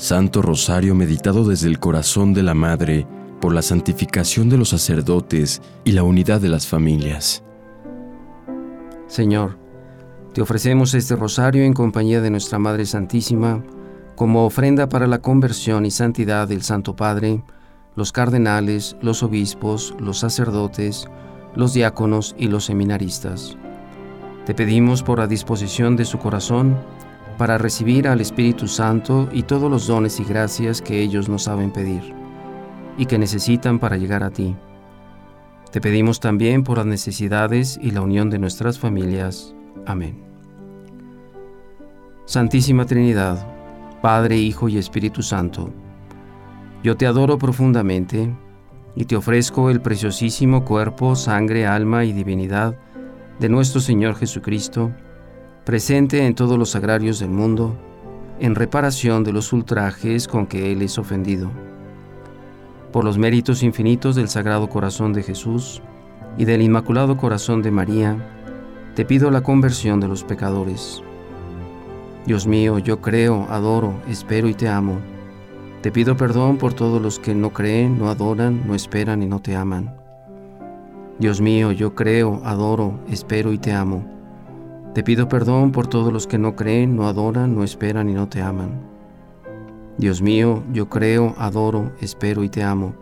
Santo Rosario meditado desde el corazón de la Madre por la santificación de los sacerdotes y la unidad de las familias. Señor, te ofrecemos este rosario en compañía de nuestra Madre Santísima como ofrenda para la conversión y santidad del Santo Padre, los cardenales, los obispos, los sacerdotes, los diáconos y los seminaristas. Te pedimos por la disposición de su corazón para recibir al Espíritu Santo y todos los dones y gracias que ellos nos saben pedir y que necesitan para llegar a ti. Te pedimos también por las necesidades y la unión de nuestras familias. Amén. Santísima Trinidad, Padre, Hijo y Espíritu Santo, yo te adoro profundamente y te ofrezco el preciosísimo cuerpo, sangre, alma y divinidad de nuestro Señor Jesucristo, presente en todos los agrarios del mundo, en reparación de los ultrajes con que Él es ofendido. Por los méritos infinitos del Sagrado Corazón de Jesús y del Inmaculado Corazón de María, te pido la conversión de los pecadores. Dios mío, yo creo, adoro, espero y te amo. Te pido perdón por todos los que no creen, no adoran, no esperan y no te aman. Dios mío, yo creo, adoro, espero y te amo. Te pido perdón por todos los que no creen, no adoran, no esperan y no te aman. Dios mío, yo creo, adoro, espero y te amo.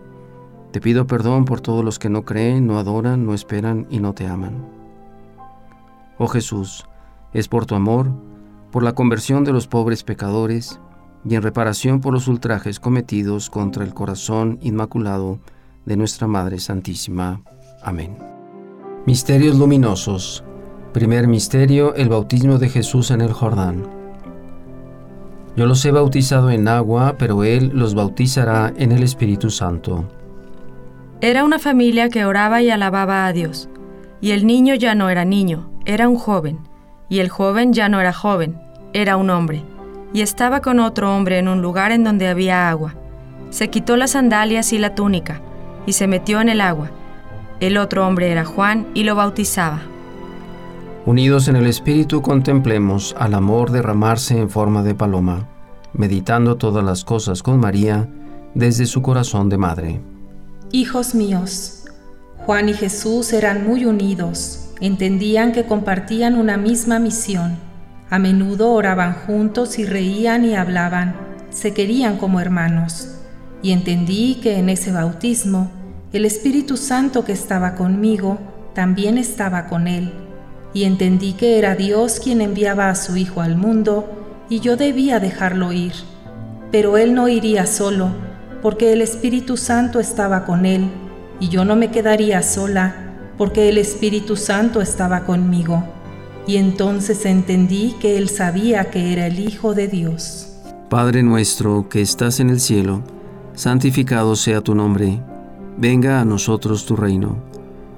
Te pido perdón por todos los que no creen, no adoran, no esperan y no te aman. Oh Jesús, es por tu amor, por la conversión de los pobres pecadores y en reparación por los ultrajes cometidos contra el corazón inmaculado de nuestra Madre Santísima. Amén. Misterios luminosos. Primer misterio, el bautismo de Jesús en el Jordán. Yo los he bautizado en agua, pero Él los bautizará en el Espíritu Santo. Era una familia que oraba y alababa a Dios, y el niño ya no era niño, era un joven, y el joven ya no era joven, era un hombre, y estaba con otro hombre en un lugar en donde había agua. Se quitó las sandalias y la túnica, y se metió en el agua. El otro hombre era Juan, y lo bautizaba. Unidos en el Espíritu contemplemos al amor derramarse en forma de paloma, meditando todas las cosas con María desde su corazón de madre. Hijos míos, Juan y Jesús eran muy unidos, entendían que compartían una misma misión. A menudo oraban juntos y reían y hablaban, se querían como hermanos. Y entendí que en ese bautismo, el Espíritu Santo que estaba conmigo también estaba con él y entendí que era Dios quien enviaba a su Hijo al mundo y yo debía dejarlo ir. Pero él no iría solo, porque el Espíritu Santo estaba con él, y yo no me quedaría sola, porque el Espíritu Santo estaba conmigo. Y entonces entendí que él sabía que era el Hijo de Dios. Padre nuestro que estás en el cielo, santificado sea tu nombre, venga a nosotros tu reino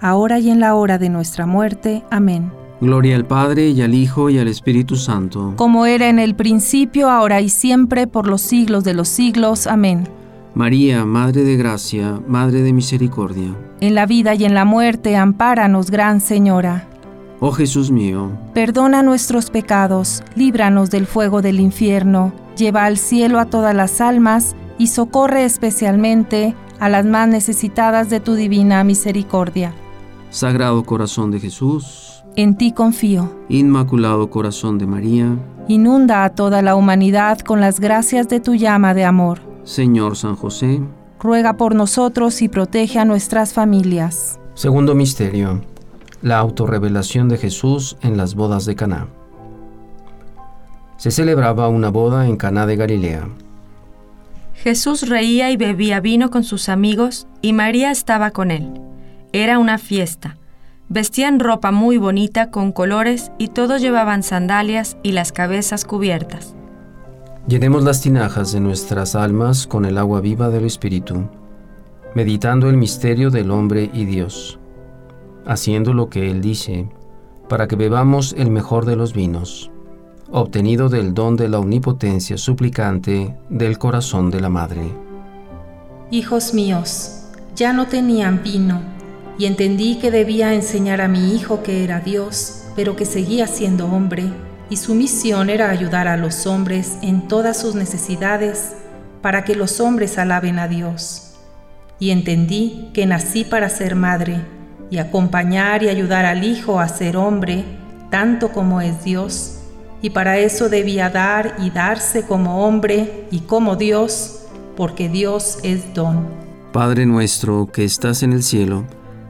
ahora y en la hora de nuestra muerte. Amén. Gloria al Padre y al Hijo y al Espíritu Santo. Como era en el principio, ahora y siempre, por los siglos de los siglos. Amén. María, Madre de Gracia, Madre de Misericordia. En la vida y en la muerte, ampáranos, Gran Señora. Oh Jesús mío, perdona nuestros pecados, líbranos del fuego del infierno, lleva al cielo a todas las almas y socorre especialmente a las más necesitadas de tu divina misericordia. Sagrado Corazón de Jesús, en ti confío. Inmaculado Corazón de María, inunda a toda la humanidad con las gracias de tu llama de amor. Señor San José, ruega por nosotros y protege a nuestras familias. Segundo Misterio la autorrevelación de Jesús en las bodas de Caná. Se celebraba una boda en Caná de Galilea. Jesús reía y bebía vino con sus amigos y María estaba con él. Era una fiesta. Vestían ropa muy bonita con colores y todos llevaban sandalias y las cabezas cubiertas. Llenemos las tinajas de nuestras almas con el agua viva del Espíritu, meditando el misterio del hombre y Dios haciendo lo que Él dice, para que bebamos el mejor de los vinos, obtenido del don de la omnipotencia suplicante del corazón de la Madre. Hijos míos, ya no tenían vino, y entendí que debía enseñar a mi hijo que era Dios, pero que seguía siendo hombre, y su misión era ayudar a los hombres en todas sus necesidades, para que los hombres alaben a Dios. Y entendí que nací para ser madre, y acompañar y ayudar al Hijo a ser hombre, tanto como es Dios, y para eso debía dar y darse como hombre y como Dios, porque Dios es don. Padre nuestro que estás en el cielo,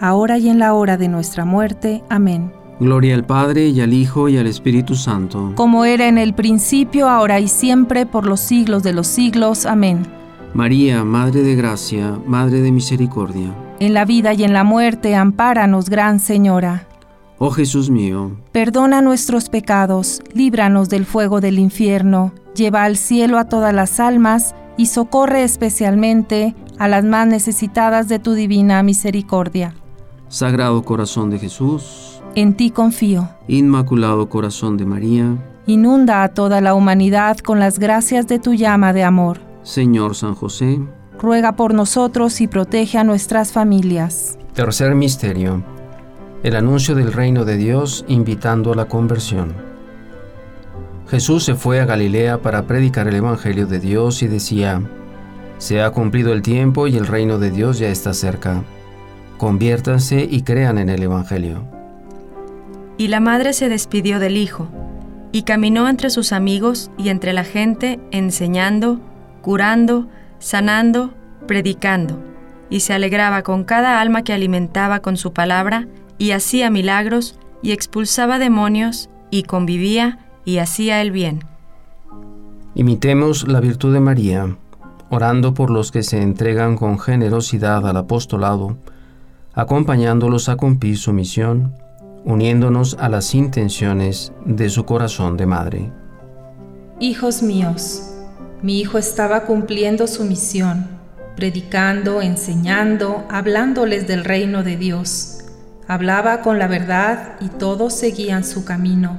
ahora y en la hora de nuestra muerte. Amén. Gloria al Padre y al Hijo y al Espíritu Santo. Como era en el principio, ahora y siempre, por los siglos de los siglos. Amén. María, Madre de Gracia, Madre de Misericordia. En la vida y en la muerte, ampáranos, Gran Señora. Oh Jesús mío, perdona nuestros pecados, líbranos del fuego del infierno, lleva al cielo a todas las almas y socorre especialmente a las más necesitadas de tu divina misericordia. Sagrado Corazón de Jesús, en ti confío. Inmaculado Corazón de María, inunda a toda la humanidad con las gracias de tu llama de amor. Señor San José, ruega por nosotros y protege a nuestras familias. Tercer misterio. El anuncio del reino de Dios invitando a la conversión. Jesús se fue a Galilea para predicar el Evangelio de Dios y decía, Se ha cumplido el tiempo y el reino de Dios ya está cerca. Conviértanse y crean en el Evangelio. Y la madre se despidió del hijo, y caminó entre sus amigos y entre la gente, enseñando, curando, sanando, predicando, y se alegraba con cada alma que alimentaba con su palabra, y hacía milagros, y expulsaba demonios, y convivía, y hacía el bien. Imitemos la virtud de María, orando por los que se entregan con generosidad al apostolado, acompañándolos a cumplir su misión, uniéndonos a las intenciones de su corazón de madre. Hijos míos, mi hijo estaba cumpliendo su misión, predicando, enseñando, hablándoles del reino de Dios. Hablaba con la verdad y todos seguían su camino.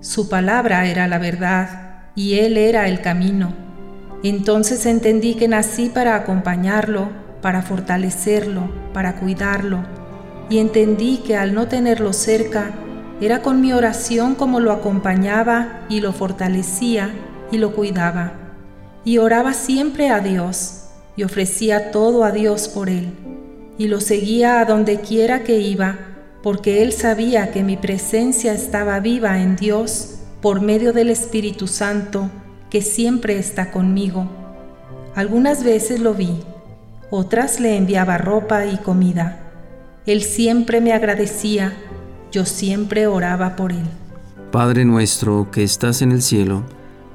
Su palabra era la verdad y él era el camino. Entonces entendí que nací para acompañarlo, para fortalecerlo, para cuidarlo y entendí que al no tenerlo cerca, era con mi oración como lo acompañaba y lo fortalecía y lo cuidaba. Y oraba siempre a Dios y ofrecía todo a Dios por él. Y lo seguía a donde quiera que iba, porque él sabía que mi presencia estaba viva en Dios por medio del Espíritu Santo que siempre está conmigo. Algunas veces lo vi, otras le enviaba ropa y comida él siempre me agradecía, yo siempre oraba por Él. Padre nuestro que estás en el cielo,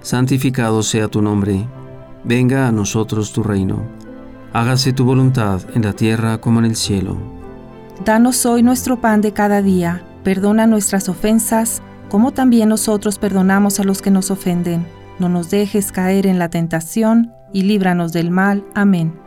santificado sea tu nombre, venga a nosotros tu reino, hágase tu voluntad en la tierra como en el cielo. Danos hoy nuestro pan de cada día, perdona nuestras ofensas, como también nosotros perdonamos a los que nos ofenden. No nos dejes caer en la tentación, y líbranos del mal. Amén.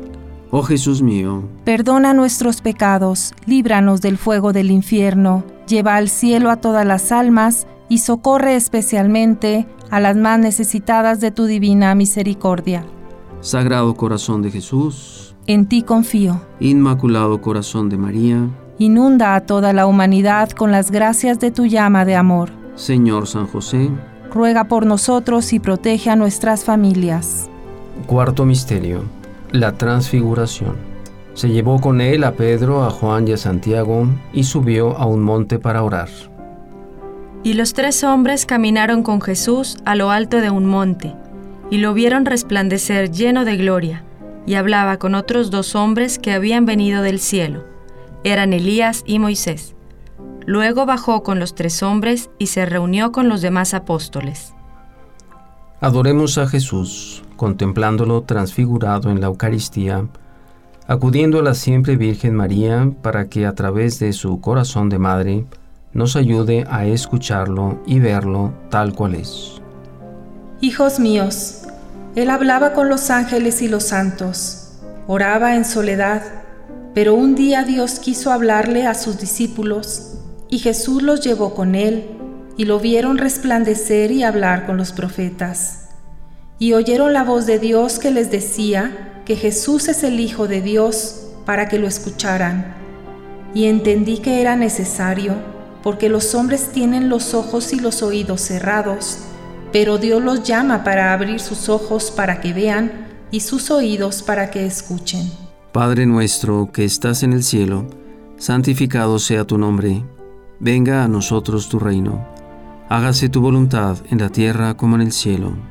Oh Jesús mío, perdona nuestros pecados, líbranos del fuego del infierno, lleva al cielo a todas las almas y socorre especialmente a las más necesitadas de tu divina misericordia. Sagrado Corazón de Jesús, en ti confío. Inmaculado Corazón de María, inunda a toda la humanidad con las gracias de tu llama de amor. Señor San José, ruega por nosotros y protege a nuestras familias. Cuarto Misterio la transfiguración. Se llevó con él a Pedro, a Juan y a Santiago y subió a un monte para orar. Y los tres hombres caminaron con Jesús a lo alto de un monte, y lo vieron resplandecer lleno de gloria, y hablaba con otros dos hombres que habían venido del cielo. Eran Elías y Moisés. Luego bajó con los tres hombres y se reunió con los demás apóstoles. Adoremos a Jesús contemplándolo transfigurado en la Eucaristía, acudiendo a la siempre Virgen María para que a través de su corazón de madre nos ayude a escucharlo y verlo tal cual es. Hijos míos, Él hablaba con los ángeles y los santos, oraba en soledad, pero un día Dios quiso hablarle a sus discípulos y Jesús los llevó con Él y lo vieron resplandecer y hablar con los profetas y oyeron la voz de Dios que les decía que Jesús es el Hijo de Dios para que lo escucharan. Y entendí que era necesario, porque los hombres tienen los ojos y los oídos cerrados, pero Dios los llama para abrir sus ojos para que vean y sus oídos para que escuchen. Padre nuestro que estás en el cielo, santificado sea tu nombre, venga a nosotros tu reino, hágase tu voluntad en la tierra como en el cielo.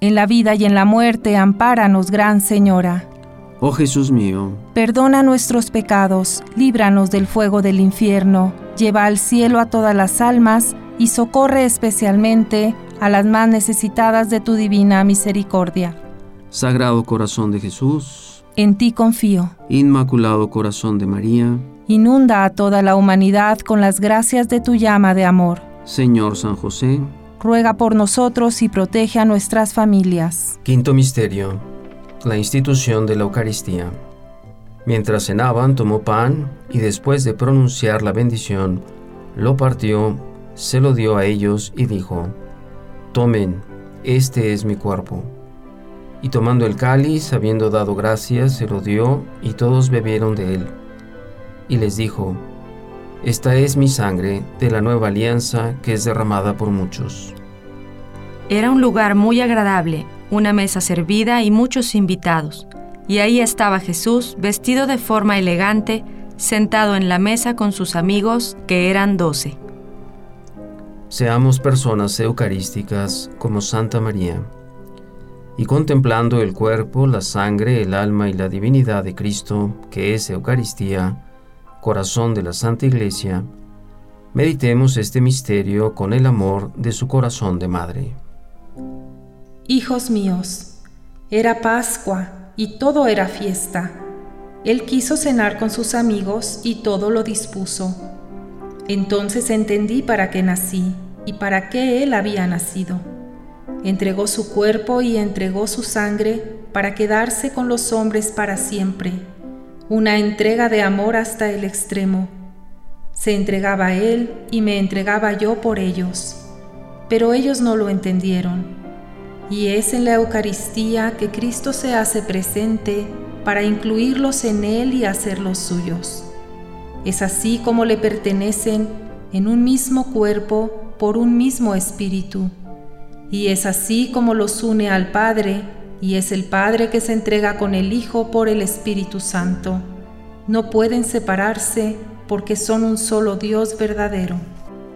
En la vida y en la muerte, ampáranos, Gran Señora. Oh Jesús mío, perdona nuestros pecados, líbranos del fuego del infierno, lleva al cielo a todas las almas, y socorre especialmente a las más necesitadas de tu divina misericordia. Sagrado Corazón de Jesús, en ti confío. Inmaculado Corazón de María, inunda a toda la humanidad con las gracias de tu llama de amor. Señor San José, ruega por nosotros y protege a nuestras familias. Quinto Misterio, la institución de la Eucaristía. Mientras cenaban, tomó pan y después de pronunciar la bendición, lo partió se lo dio a ellos y dijo, Tomen, este es mi cuerpo. Y tomando el cáliz, habiendo dado gracias, se lo dio y todos bebieron de él. Y les dijo, Esta es mi sangre de la nueva alianza que es derramada por muchos. Era un lugar muy agradable, una mesa servida y muchos invitados. Y ahí estaba Jesús, vestido de forma elegante, sentado en la mesa con sus amigos, que eran doce. Seamos personas eucarísticas como Santa María. Y contemplando el cuerpo, la sangre, el alma y la divinidad de Cristo, que es Eucaristía, corazón de la Santa Iglesia, meditemos este misterio con el amor de su corazón de madre. Hijos míos, era Pascua y todo era fiesta. Él quiso cenar con sus amigos y todo lo dispuso. Entonces entendí para qué nací y para qué Él había nacido. Entregó su cuerpo y entregó su sangre para quedarse con los hombres para siempre, una entrega de amor hasta el extremo. Se entregaba Él y me entregaba yo por ellos, pero ellos no lo entendieron. Y es en la Eucaristía que Cristo se hace presente para incluirlos en Él y hacerlos suyos. Es así como le pertenecen en un mismo cuerpo por un mismo espíritu. Y es así como los une al Padre, y es el Padre que se entrega con el Hijo por el Espíritu Santo. No pueden separarse porque son un solo Dios verdadero.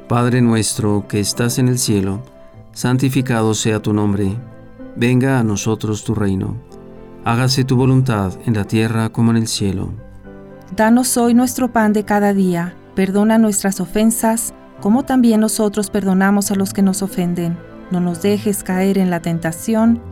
Padre nuestro que estás en el cielo, santificado sea tu nombre, venga a nosotros tu reino, hágase tu voluntad en la tierra como en el cielo. Danos hoy nuestro pan de cada día, perdona nuestras ofensas, como también nosotros perdonamos a los que nos ofenden. No nos dejes caer en la tentación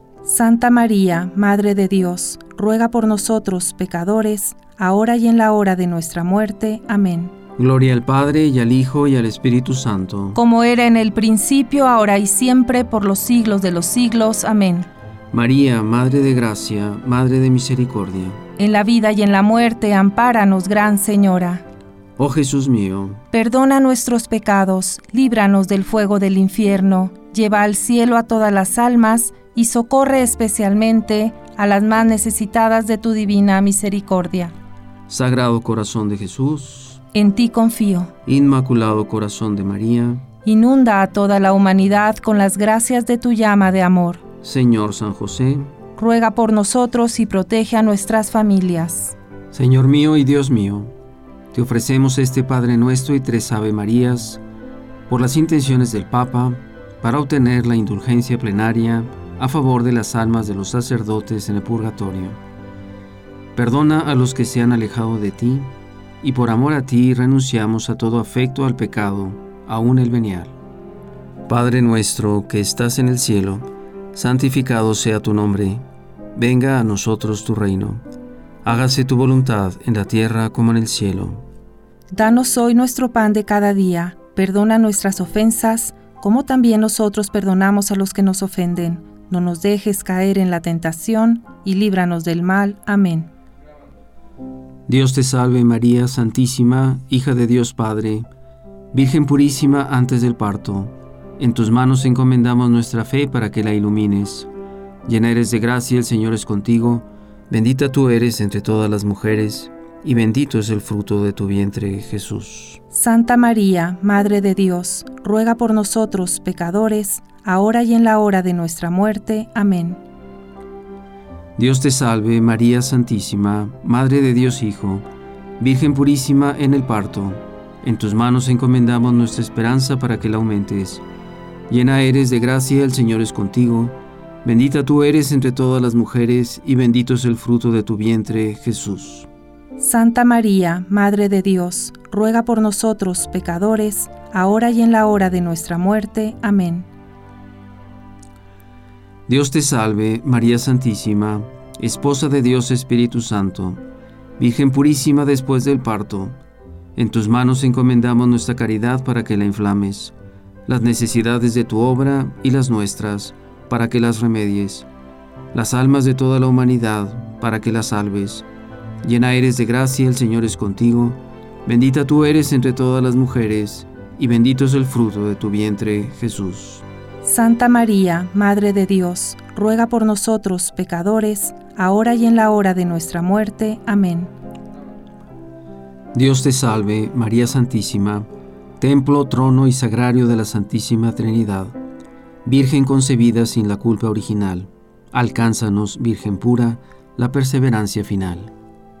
Santa María, Madre de Dios, ruega por nosotros pecadores, ahora y en la hora de nuestra muerte. Amén. Gloria al Padre y al Hijo y al Espíritu Santo. Como era en el principio, ahora y siempre, por los siglos de los siglos. Amén. María, Madre de Gracia, Madre de Misericordia. En la vida y en la muerte, ampáranos, Gran Señora. Oh Jesús mío, perdona nuestros pecados, líbranos del fuego del infierno, lleva al cielo a todas las almas y socorre especialmente a las más necesitadas de tu divina misericordia. Sagrado Corazón de Jesús, en ti confío. Inmaculado Corazón de María, inunda a toda la humanidad con las gracias de tu llama de amor Señor San José, ruega por nosotros y protege a nuestras familias. Señor mío y Dios mío, te ofrecemos este Padre nuestro y tres Ave Marías por las intenciones del Papa para obtener la indulgencia plenaria a favor de las almas de los sacerdotes en el purgatorio. Perdona a los que se han alejado de ti, y por amor a ti renunciamos a todo afecto al pecado, aun el venial. Padre nuestro que estás en el cielo, santificado sea tu nombre, venga a nosotros tu reino, hágase tu voluntad en la tierra como en el cielo. Danos hoy nuestro pan de cada día, Perdona nuestras ofensas, como también nosotros perdonamos a los que nos ofenden. No nos dejes caer en la tentación, y líbranos del mal. Amén. Dios te salve María Santísima, hija de Dios Padre, Virgen purísima antes del parto. En tus manos encomendamos nuestra fe para que la ilumines. Llena eres de gracia, el Señor es contigo, bendita tú eres entre todas las mujeres y bendito es el fruto de tu vientre, Jesús. Santa María, Madre de Dios, ruega por nosotros pecadores, ahora y en la hora de nuestra muerte. Amén. Dios te salve, María Santísima, Madre de Dios Hijo, Virgen purísima en el parto. En tus manos encomendamos nuestra esperanza para que la aumentes. Llena eres de gracia, el Señor es contigo. Bendita tú eres entre todas las mujeres, y bendito es el fruto de tu vientre, Jesús. Santa María, Madre de Dios, ruega por nosotros pecadores, ahora y en la hora de nuestra muerte. Amén. Dios te salve, María Santísima, Esposa de Dios Espíritu Santo, Virgen purísima después del parto. En tus manos encomendamos nuestra caridad para que la inflames, las necesidades de tu obra y las nuestras, para que las remedies, las almas de toda la humanidad, para que las salves Llena eres de gracia, el Señor es contigo. Bendita tú eres entre todas las mujeres, y bendito es el fruto de tu vientre, Jesús. Santa María, Madre de Dios, ruega por nosotros pecadores, ahora y en la hora de nuestra muerte. Amén. Dios te salve, María Santísima, templo, trono y sagrario de la Santísima Trinidad, Virgen concebida sin la culpa original. Alcánzanos, Virgen pura, la perseverancia final.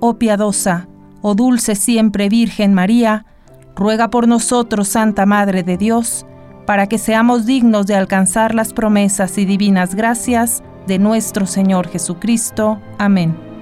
oh piadosa, oh dulce siempre Virgen María, ruega por nosotros, Santa Madre de Dios, para que seamos dignos de alcanzar las promesas y divinas gracias de nuestro Señor Jesucristo. Amén.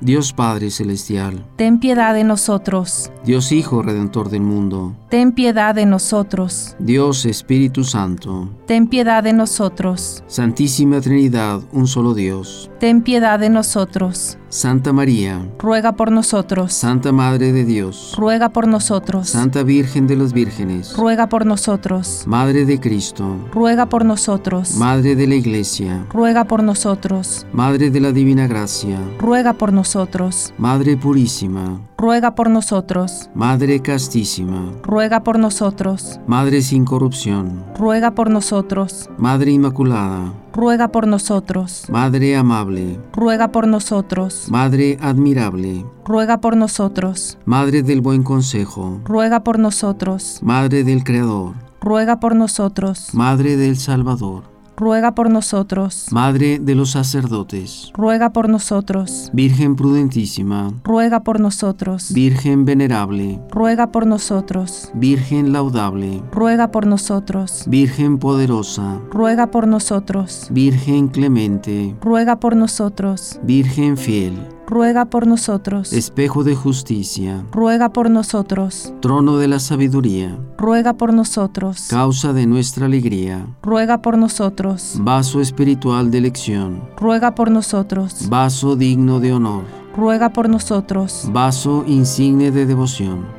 Dios Padre Celestial, ten piedad de nosotros. Dios Hijo Redentor del mundo, ten piedad de nosotros. Dios Espíritu Santo, ten piedad de nosotros. Santísima Trinidad, un solo Dios, ten piedad de nosotros. Santa María, ruega por nosotros. Santa Madre de Dios, ruega por nosotros. Santa Virgen de las Vírgenes, ruega por nosotros. Madre de Cristo, ruega por nosotros. Madre de la Iglesia, ruega por nosotros. Madre de la Divina Gracia, ruega por nosotros. Madre Purísima, ruega por nosotros. Madre Castísima, ruega por nosotros. Madre sin corrupción, ruega por nosotros. Madre Inmaculada, ruega por nosotros. Madre amable, ruega por nosotros. Madre admirable, ruega por nosotros. Madre del buen consejo, ruega por nosotros. Madre del Creador, ruega por nosotros. Madre del Salvador ruega por nosotros. Madre de los sacerdotes, ruega por nosotros. Virgen prudentísima, ruega por nosotros. Virgen venerable, ruega por nosotros. Virgen laudable, ruega por nosotros. Virgen poderosa, ruega por nosotros. Virgen clemente, ruega por nosotros. Virgen fiel, ruega por nosotros. Espejo de justicia, ruega por nosotros. Trono de la sabiduría, ruega por nosotros. Causa de nuestra alegría, ruega por nosotros. Vaso espiritual de elección, ruega por nosotros. Vaso digno de honor, ruega por nosotros. Vaso insigne de devoción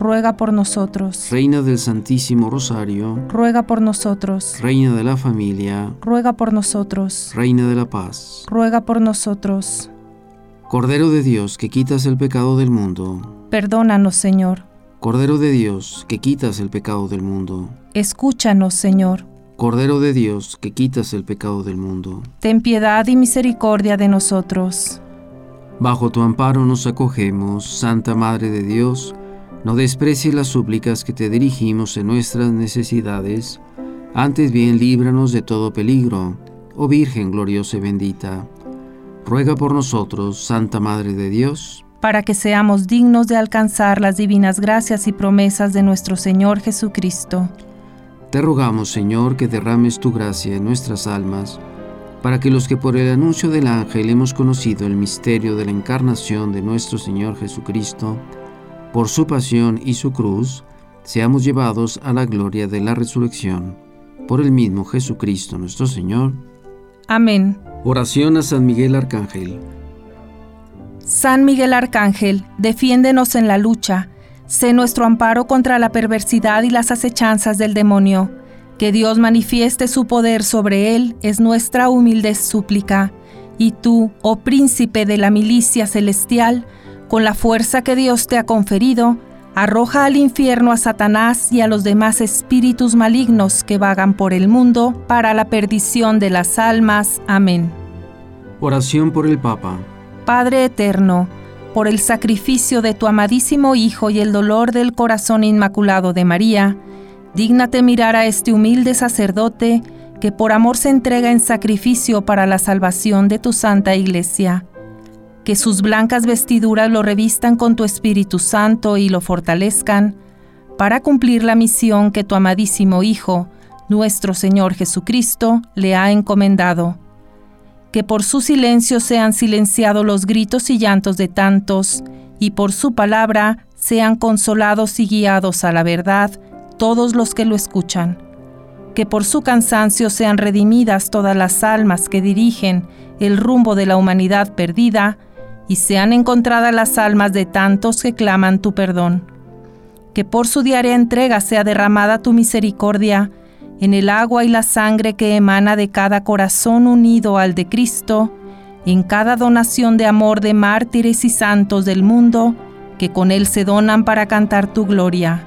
ruega por nosotros. Reina del Santísimo Rosario, ruega por nosotros. Reina de la familia, ruega por nosotros. Reina de la paz, ruega por nosotros. Cordero de Dios, que quitas el pecado del mundo, perdónanos, Señor. Cordero de Dios, que quitas el pecado del mundo, escúchanos, Señor. Cordero de Dios, que quitas el pecado del mundo, ten piedad y misericordia de nosotros. Bajo tu amparo nos acogemos, Santa Madre de Dios, no desprecies las súplicas que te dirigimos en nuestras necesidades, antes bien líbranos de todo peligro, oh Virgen gloriosa y bendita. Ruega por nosotros, Santa Madre de Dios, para que seamos dignos de alcanzar las divinas gracias y promesas de nuestro Señor Jesucristo. Te rogamos, Señor, que derrames tu gracia en nuestras almas, para que los que por el anuncio del ángel hemos conocido el misterio de la encarnación de nuestro Señor Jesucristo, por su pasión y su cruz, seamos llevados a la gloria de la resurrección. Por el mismo Jesucristo nuestro Señor. Amén. Oración a San Miguel Arcángel. San Miguel Arcángel, defiéndenos en la lucha, sé nuestro amparo contra la perversidad y las acechanzas del demonio. Que Dios manifieste su poder sobre él es nuestra humilde súplica. Y tú, oh príncipe de la milicia celestial, con la fuerza que Dios te ha conferido, arroja al infierno a Satanás y a los demás espíritus malignos que vagan por el mundo para la perdición de las almas. Amén. Oración por el Papa. Padre eterno, por el sacrificio de tu amadísimo Hijo y el dolor del corazón inmaculado de María, dígnate mirar a este humilde sacerdote que por amor se entrega en sacrificio para la salvación de tu santa iglesia. Que sus blancas vestiduras lo revistan con tu Espíritu Santo y lo fortalezcan para cumplir la misión que tu amadísimo Hijo, nuestro Señor Jesucristo, le ha encomendado que por su silencio sean silenciados los gritos y llantos de tantos, y por su palabra sean consolados y guiados a la verdad todos los que lo escuchan. Que por su cansancio sean redimidas todas las almas que dirigen el rumbo de la humanidad perdida, y sean encontradas las almas de tantos que claman tu perdón. Que por su diaria entrega sea derramada tu misericordia, en el agua y la sangre que emana de cada corazón unido al de Cristo, en cada donación de amor de mártires y santos del mundo, que con Él se donan para cantar tu gloria.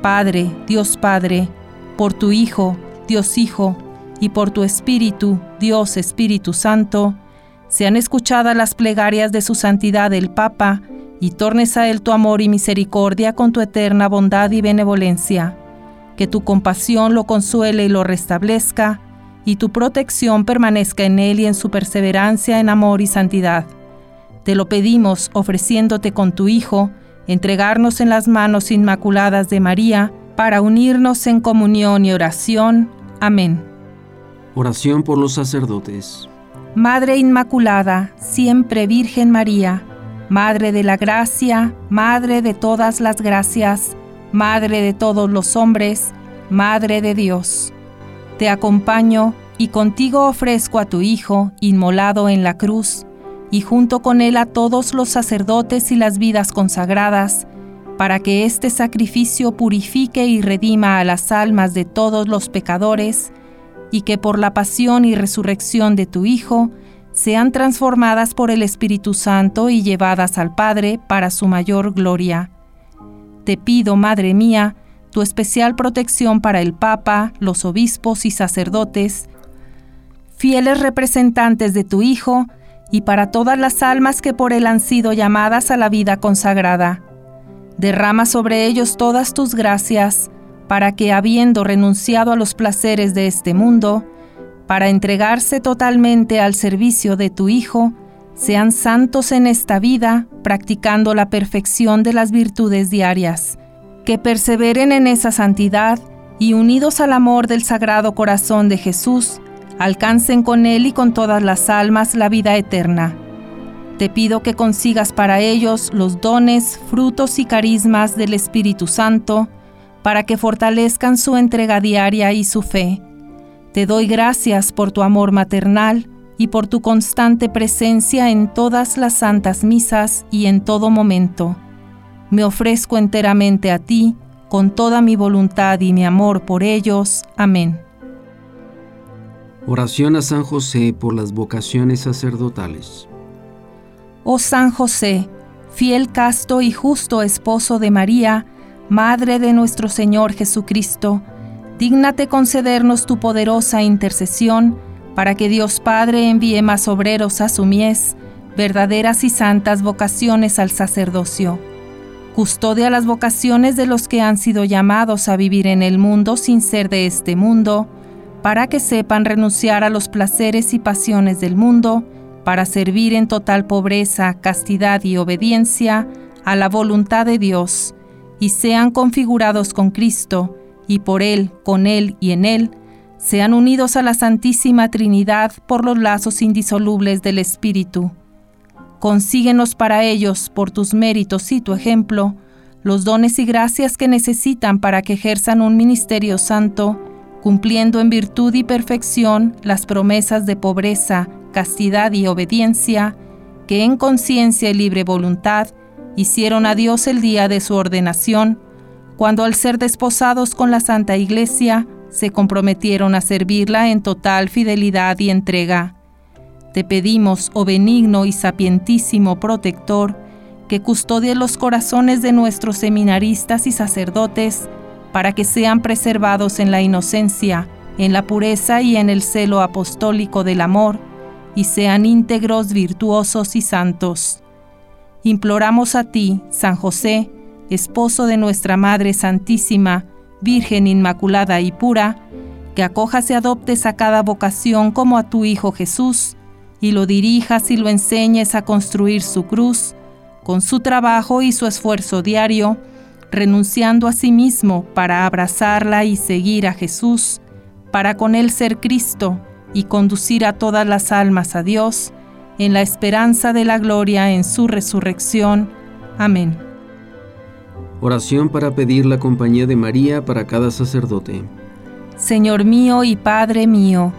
Padre, Dios Padre, por tu Hijo, Dios Hijo, y por tu Espíritu, Dios Espíritu Santo, sean escuchadas las plegarias de su santidad el Papa, y tornes a Él tu amor y misericordia con tu eterna bondad y benevolencia que tu compasión lo consuele y lo restablezca, y tu protección permanezca en él y en su perseverancia en amor y santidad. Te lo pedimos ofreciéndote con tu Hijo, entregarnos en las manos inmaculadas de María, para unirnos en comunión y oración. Amén. Oración por los sacerdotes. Madre Inmaculada, siempre Virgen María, Madre de la Gracia, Madre de todas las gracias, Madre de todos los hombres, Madre de Dios. Te acompaño y contigo ofrezco a tu Hijo, inmolado en la cruz, y junto con él a todos los sacerdotes y las vidas consagradas, para que este sacrificio purifique y redima a las almas de todos los pecadores, y que por la pasión y resurrección de tu Hijo sean transformadas por el Espíritu Santo y llevadas al Padre para su mayor gloria Te pido, Madre mía, tu especial protección para el Papa, los obispos y sacerdotes, fieles representantes de tu Hijo, y para todas las almas que por él han sido llamadas a la vida consagrada. Derrama sobre ellos todas tus gracias, para que, habiendo renunciado a los placeres de este mundo, para entregarse totalmente al servicio de tu Hijo, sean santos en esta vida, practicando la perfección de las virtudes diarias, que perseveren en esa santidad y unidos al amor del Sagrado Corazón de Jesús, alcancen con Él y con todas las almas la vida eterna. Te pido que consigas para ellos los dones, frutos y carismas del Espíritu Santo, para que fortalezcan su entrega diaria y su fe. Te doy gracias por tu amor maternal y por tu constante presencia en todas las santas misas y en todo momento. Me ofrezco enteramente a ti, con toda mi voluntad y mi amor por ellos. Amén. Oración a San José por las vocaciones sacerdotales. Oh San José, fiel, casto y justo esposo de María, Madre de nuestro Señor Jesucristo, dígnate concedernos tu poderosa intercesión para que Dios Padre envíe más obreros a su mies, verdaderas y santas vocaciones al sacerdocio. Custodia las vocaciones de los que han sido llamados a vivir en el mundo sin ser de este mundo, para que sepan renunciar a los placeres y pasiones del mundo, para servir en total pobreza, castidad y obediencia a la voluntad de Dios, y sean configurados con Cristo, y por Él, con Él y en Él, sean unidos a la Santísima Trinidad por los lazos indisolubles del Espíritu. Consíguenos para ellos, por tus méritos y tu ejemplo, los dones y gracias que necesitan para que ejerzan un ministerio santo, cumpliendo en virtud y perfección las promesas de pobreza, castidad y obediencia, que en conciencia y libre voluntad hicieron a Dios el día de su ordenación, cuando al ser desposados con la Santa Iglesia, se comprometieron a servirla en total fidelidad y entrega. Te pedimos, oh benigno y sapientísimo protector, que custodie los corazones de nuestros seminaristas y sacerdotes, para que sean preservados en la inocencia, en la pureza y en el celo apostólico del amor, y sean íntegros, virtuosos y santos. Imploramos a ti, San José, esposo de nuestra Madre Santísima, Virgen Inmaculada y pura, que acojas y adoptes a cada vocación como a tu Hijo Jesús, y lo dirijas y lo enseñes a construir su cruz, con su trabajo y su esfuerzo diario, renunciando a sí mismo para abrazarla y seguir a Jesús, para con él ser Cristo y conducir a todas las almas a Dios, en la esperanza de la gloria en su resurrección. Amén. Oración para pedir la compañía de María para cada sacerdote. Señor mío y Padre mío,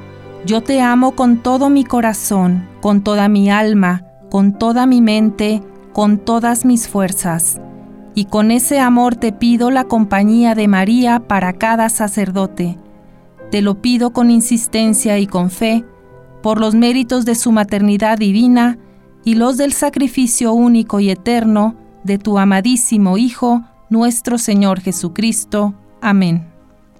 yo te amo con todo mi corazón, con toda mi alma, con toda mi mente, con todas mis fuerzas y con ese amor te pido la compañía de María para cada sacerdote. Te lo pido con insistencia y con fe, por los méritos de su maternidad divina y los del sacrificio único y eterno de tu amadísimo Hijo, nuestro Señor Jesucristo. Amén.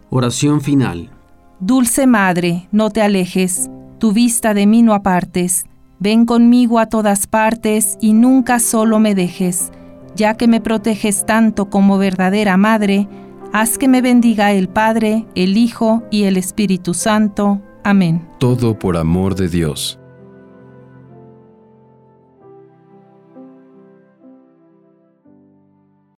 Oración final. Dulce Madre, no te alejes, tu vista de mí no apartes, ven conmigo a todas partes y nunca solo me dejes ya que me proteges tanto como verdadera Madre, haz que me bendiga el Padre, el Hijo y el Espíritu Santo. Amén. Todo por amor de Dios.